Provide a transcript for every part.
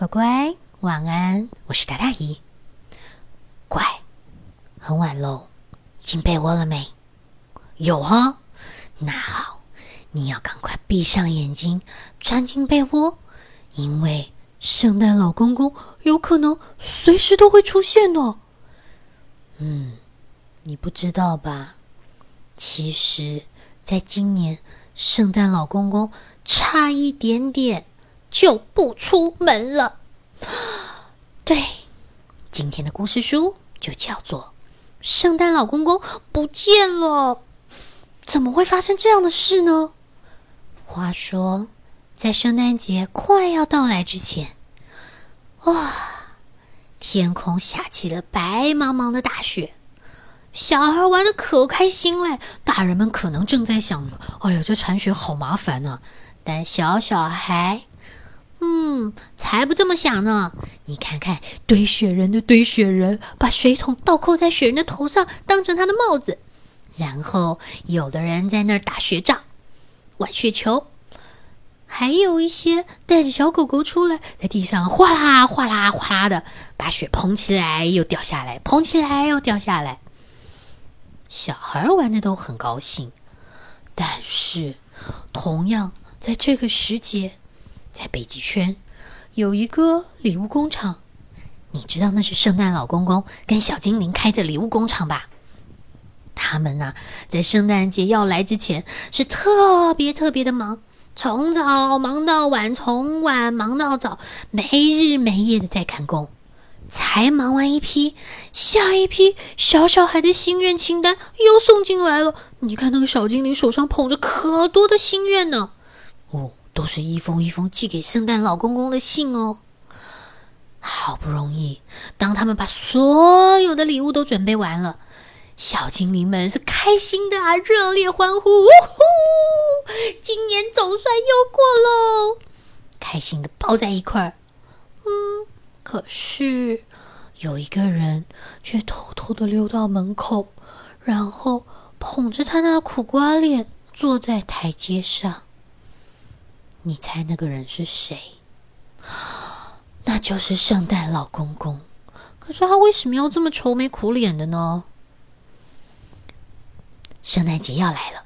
乖乖，晚安！我是大大姨。乖，很晚喽，进被窝了没？有啊。那好，你要赶快闭上眼睛，钻进被窝，因为圣诞老公公有可能随时都会出现哦。嗯，你不知道吧？其实，在今年，圣诞老公公差一点点就不出门了。对，今天的故事书就叫做《圣诞老公公不见了》。怎么会发生这样的事呢？话说，在圣诞节快要到来之前，哇，天空下起了白茫茫的大雪，小孩玩的可开心嘞。大人们可能正在想：“哎呀，这铲雪好麻烦呢。”但小小孩，嗯，才不这么想呢。你看看，堆雪人的堆雪人，把水桶倒扣在雪人的头上，当成他的帽子。然后，有的人在那儿打雪仗、玩雪球，还有一些带着小狗狗出来，在地上哗啦哗啦哗啦的把雪捧起来又掉下来，捧起来又掉下来。小孩玩的都很高兴，但是，同样在这个时节，在北极圈有一个礼物工厂，你知道那是圣诞老公公跟小精灵开的礼物工厂吧？他们呢，在圣诞节要来之前是特别特别的忙，从早忙到晚，从晚忙到早，没日没夜的在赶工。才忙完一批，下一批小小孩的心愿清单又送进来了。你看那个小精灵手上捧着可多的心愿呢，哦，都是一封一封寄给圣诞老公公的信哦。好不容易，当他们把所有的礼物都准备完了。小精灵们是开心的啊，热烈欢呼！呜呼，今年总算又过喽，开心的抱在一块儿。嗯，可是有一个人却偷偷的溜到门口，然后捧着他那苦瓜脸坐在台阶上。你猜那个人是谁？那就是圣诞老公公。可是他为什么要这么愁眉苦脸的呢？圣诞节要来了，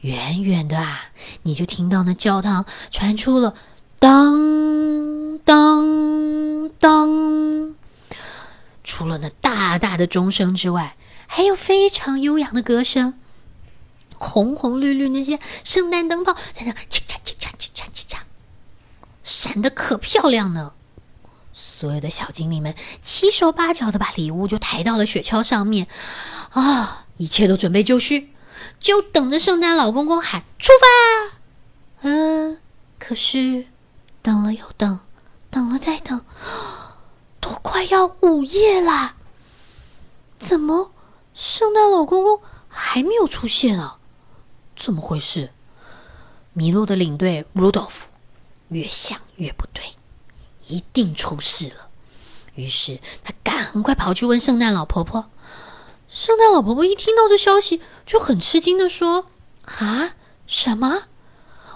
远远的啊，你就听到那教堂传出了当当当，除了那大大的钟声之外，还有非常悠扬的歌声，红红绿绿那些圣诞灯泡在那，闪的可漂亮呢。所有的小精灵们七手八脚的把礼物就抬到了雪橇上面，啊！一切都准备就绪，就等着圣诞老公公喊出发。嗯，可是等了又等，等了再等，都快要午夜啦。怎么圣诞老公公还没有出现啊？怎么回事？麋鹿的领队 Rudolph 越想越不对，一定出事了。于是他赶快跑去问圣诞老婆婆。圣诞老婆婆一听到这消息，就很吃惊的说：“啊，什么？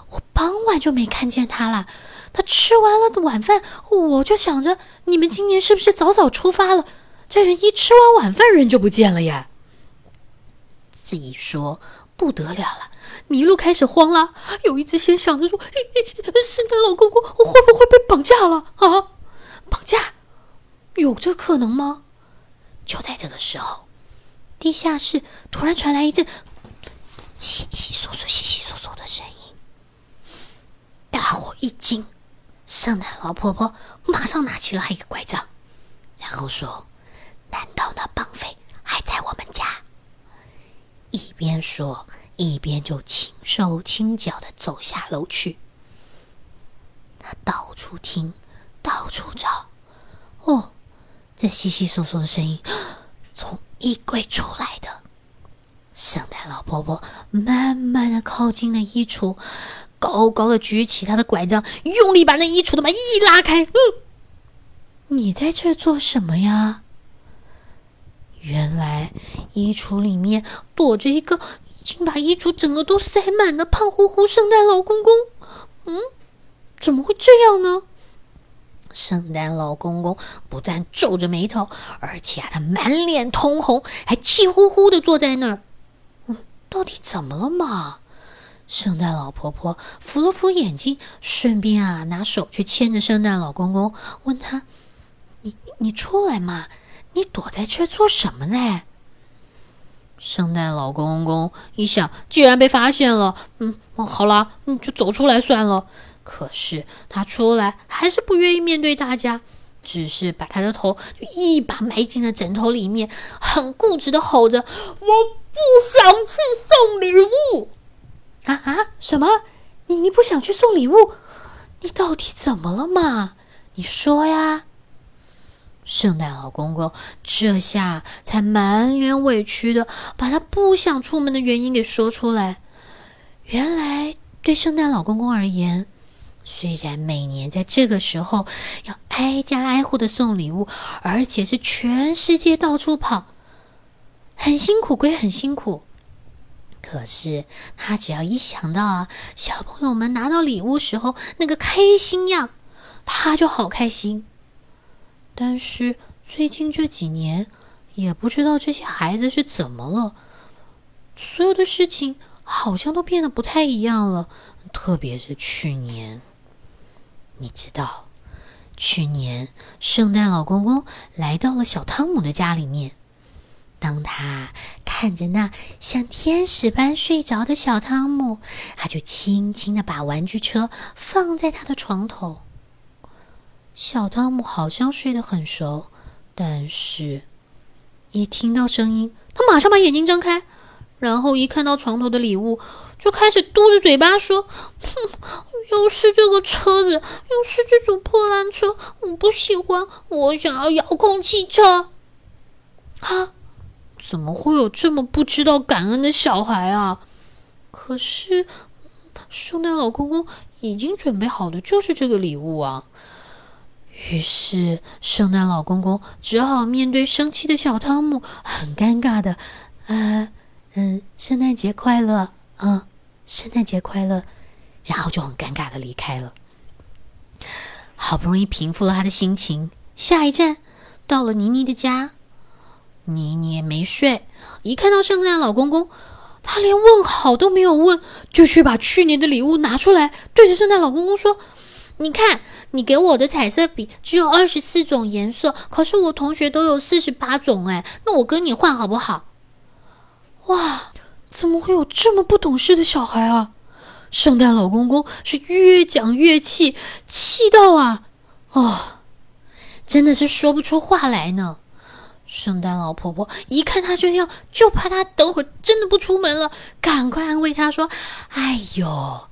我傍晚就没看见他了。他吃完了晚饭，我就想着你们今年是不是早早出发了？这人一吃完晚饭，人就不见了呀！”这一说不得了了，麋鹿开始慌了。有一只先想着说：“圣诞老公公我会不会被绑架了啊？绑架？有这可能吗？”就在这个时候。地下室突然传来一阵悉悉嗦嗦、悉悉嗦嗦的声音，大伙一惊。圣诞老婆婆马上拿起了一个拐杖，然后说：“难道那绑匪还在我们家？”一边说，一边就轻手轻脚的走下楼去。他到处听，到处找。哦，这悉悉索索的声音 从……衣柜出来的圣诞老婆婆慢慢的靠近了衣橱，高高的举起她的拐杖，用力把那衣橱的门一拉开。嗯，你在这做什么呀？原来衣橱里面躲着一个竟把衣橱整个都塞满了胖乎乎圣诞老公公。嗯，怎么会这样呢？圣诞老公公不但皱着眉头，而且啊，他满脸通红，还气呼呼的坐在那儿。嗯，到底怎么了嘛？圣诞老婆婆扶了扶眼睛，顺便啊，拿手去牵着圣诞老公公，问他：“你你出来嘛？你躲在这做什么呢？”圣诞老公公一想，既然被发现了，嗯，好啦，嗯，就走出来算了。可是他出来还是不愿意面对大家，只是把他的头就一把埋进了枕头里面，很固执的吼着：“我不想去送礼物！”啊啊！什么？你你不想去送礼物？你到底怎么了嘛？你说呀！圣诞老公公这下才满脸委屈的把他不想出门的原因给说出来。原来，对圣诞老公公而言，虽然每年在这个时候要挨家挨户的送礼物，而且是全世界到处跑，很辛苦归很辛苦，可是他只要一想到啊，小朋友们拿到礼物时候那个开心样，他就好开心。但是最近这几年，也不知道这些孩子是怎么了，所有的事情好像都变得不太一样了，特别是去年。你知道，去年圣诞老公公来到了小汤姆的家里面。当他看着那像天使般睡着的小汤姆，他就轻轻的把玩具车放在他的床头。小汤姆好像睡得很熟，但是，一听到声音，他马上把眼睛睁开，然后一看到床头的礼物。就开始嘟着嘴巴说：“哼，又是这个车子，又是这种破烂车，我不喜欢。我想要遥控汽车。”啊，怎么会有这么不知道感恩的小孩啊？可是，圣诞老公公已经准备好的就是这个礼物啊。于是，圣诞老公公只好面对生气的小汤姆，很尴尬的：“呃，嗯，圣诞节快乐啊！”圣诞节快乐，然后就很尴尬的离开了。好不容易平复了他的心情，下一站到了妮妮的家。妮妮也没睡，一看到圣诞老公公，他连问好都没有问，就去把去年的礼物拿出来，对着圣诞老公公说：“你看，你给我的彩色笔只有二十四种颜色，可是我同学都有四十八种，哎，那我跟你换好不好？”哇！怎么会有这么不懂事的小孩啊！圣诞老公公是越讲越气，气到啊，哦，真的是说不出话来呢。圣诞老婆婆一看他这样，就怕他等会儿真的不出门了，赶快安慰他说：“哎呦，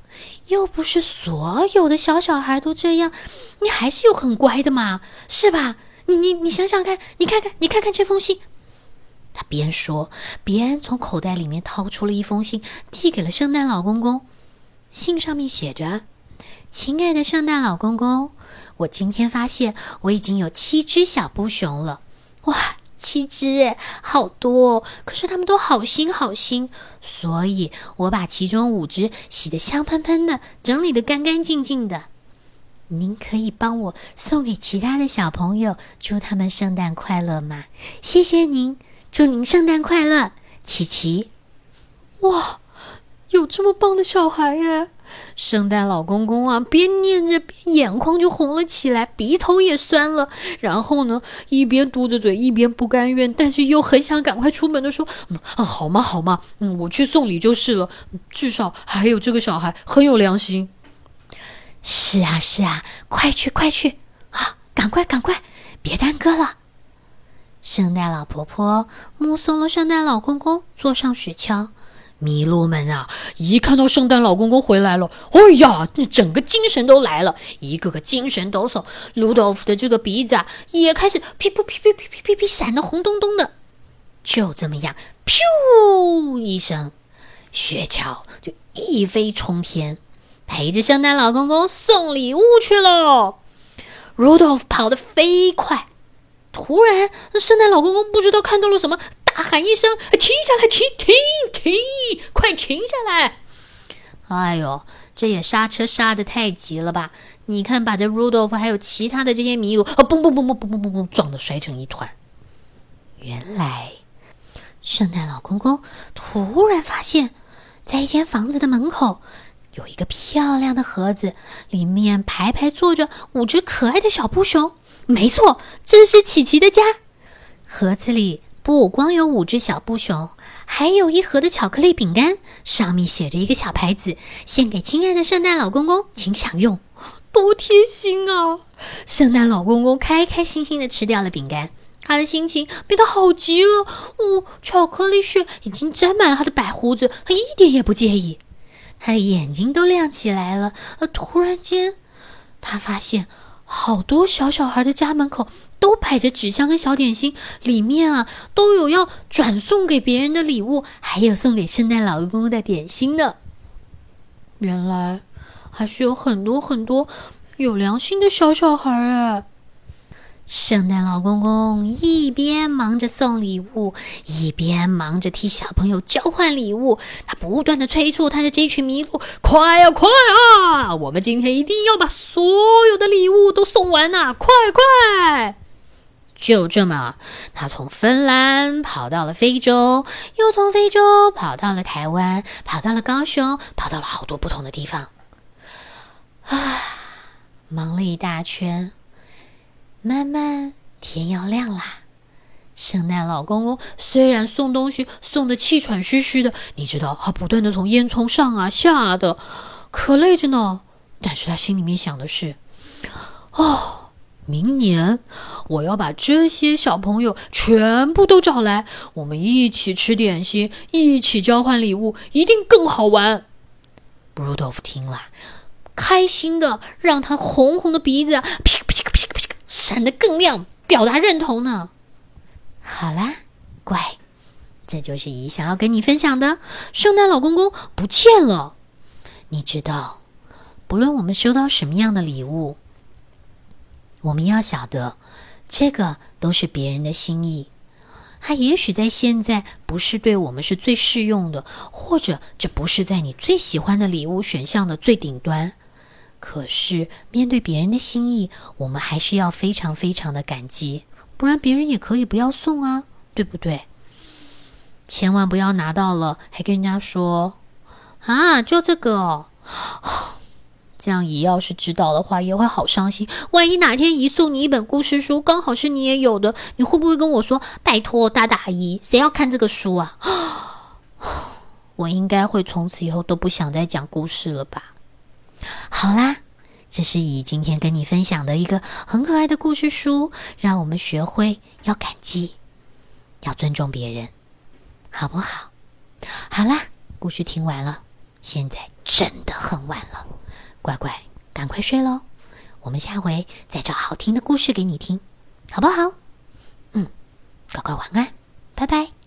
又不是所有的小小孩都这样，你还是有很乖的嘛，是吧？你你你想想看，你看看，你看看这封信。”他边说边从口袋里面掏出了一封信，递给了圣诞老公公。信上面写着：“亲爱的圣诞老公公，我今天发现我已经有七只小布熊了。哇，七只诶，好多！可是它们都好新好新，所以我把其中五只洗得香喷喷的，整理得干干净净的。您可以帮我送给其他的小朋友，祝他们圣诞快乐吗？谢谢您。”祝您圣诞快乐，琪琪！哇，有这么棒的小孩耶！圣诞老公公啊，边念着边眼眶就红了起来，鼻头也酸了。然后呢，一边嘟着嘴，一边不甘愿，但是又很想赶快出门的说：“啊，好嘛？好嘛？嗯，我去送礼就是了。至少还有这个小孩很有良心。”是啊，是啊，快去，快去啊！赶快，赶快，别耽搁了。圣诞老婆婆目送了圣诞老公公坐上雪橇，麋鹿们啊，一看到圣诞老公公回来了，哎呀，那整个精神都来了，一个个精神抖擞。鲁道夫的这个鼻子啊，也开始噼噗噼噗噼噼噼噼闪得红咚咚的。就这么样，噗一声，雪橇就一飞冲天，陪着圣诞老公公送礼物去了。鲁道夫跑得飞快。突然，圣诞老公公不知道看到了什么，大喊一声：“停下来！停停停！快停下来！”哎呦，这也刹车刹的太急了吧？你看，把这 Rudolph 还有其他的这些麋鹿，啊，嘣嘣嘣嘣嘣嘣嘣嘣，撞得摔成一团。原来，圣诞老公公突然发现，在一间房子的门口有一个漂亮的盒子，里面排排坐着五只可爱的小布熊。没错，这是琪琪的家。盒子里不光有五只小布熊，还有一盒的巧克力饼干，上面写着一个小牌子：“献给亲爱的圣诞老公公，请享用。”多贴心啊！圣诞老公公开开心心的吃掉了饼干，他的心情变得好极了。哦，巧克力屑已经沾满了他的白胡子，他一点也不介意。他的眼睛都亮起来了。呃突然间，他发现好多小小孩的家门口都摆着纸箱跟小点心，里面啊都有要转送给别人的礼物，还有送给圣诞老公公的点心呢。原来。还是有很多很多有良心的小小孩哎！圣诞老公公一边忙着送礼物，一边忙着替小朋友交换礼物。他不断的催促他的这群麋鹿：“快呀，快啊！我们今天一定要把所有的礼物都送完呐！快快！”就这么，他从芬兰跑到了非洲，又从非洲跑到了台湾，跑到了高雄，跑到了好多不同的地方。啊，忙了一大圈，慢慢天要亮啦。圣诞老公公虽然送东西送的气喘吁吁的，你知道，他不断的从烟囱上啊下的，可累着呢。但是他心里面想的是：哦，明年我要把这些小朋友全部都找来，我们一起吃点心，一起交换礼物，一定更好玩。布鲁多夫听了。开心的让他红红的鼻子噼个噼个噼个噼个闪得更亮，表达认同呢。好啦，乖，这就是姨想要跟你分享的。圣诞老公公不见了，你知道，不论我们收到什么样的礼物，我们要晓得，这个都是别人的心意。他也许在现在不是对我们是最适用的，或者这不是在你最喜欢的礼物选项的最顶端。可是面对别人的心意，我们还是要非常非常的感激，不然别人也可以不要送啊，对不对？千万不要拿到了还跟人家说啊，就这个哦，这样姨要是知道的话也会好伤心。万一哪天姨送你一本故事书，刚好是你也有的，你会不会跟我说拜托大大姨，谁要看这个书啊？我应该会从此以后都不想再讲故事了吧。好啦，这是以今天跟你分享的一个很可爱的故事书，让我们学会要感激，要尊重别人，好不好？好啦，故事听完了，现在真的很晚了，乖乖，赶快睡喽。我们下回再找好听的故事给你听，好不好？嗯，乖乖晚安，拜拜。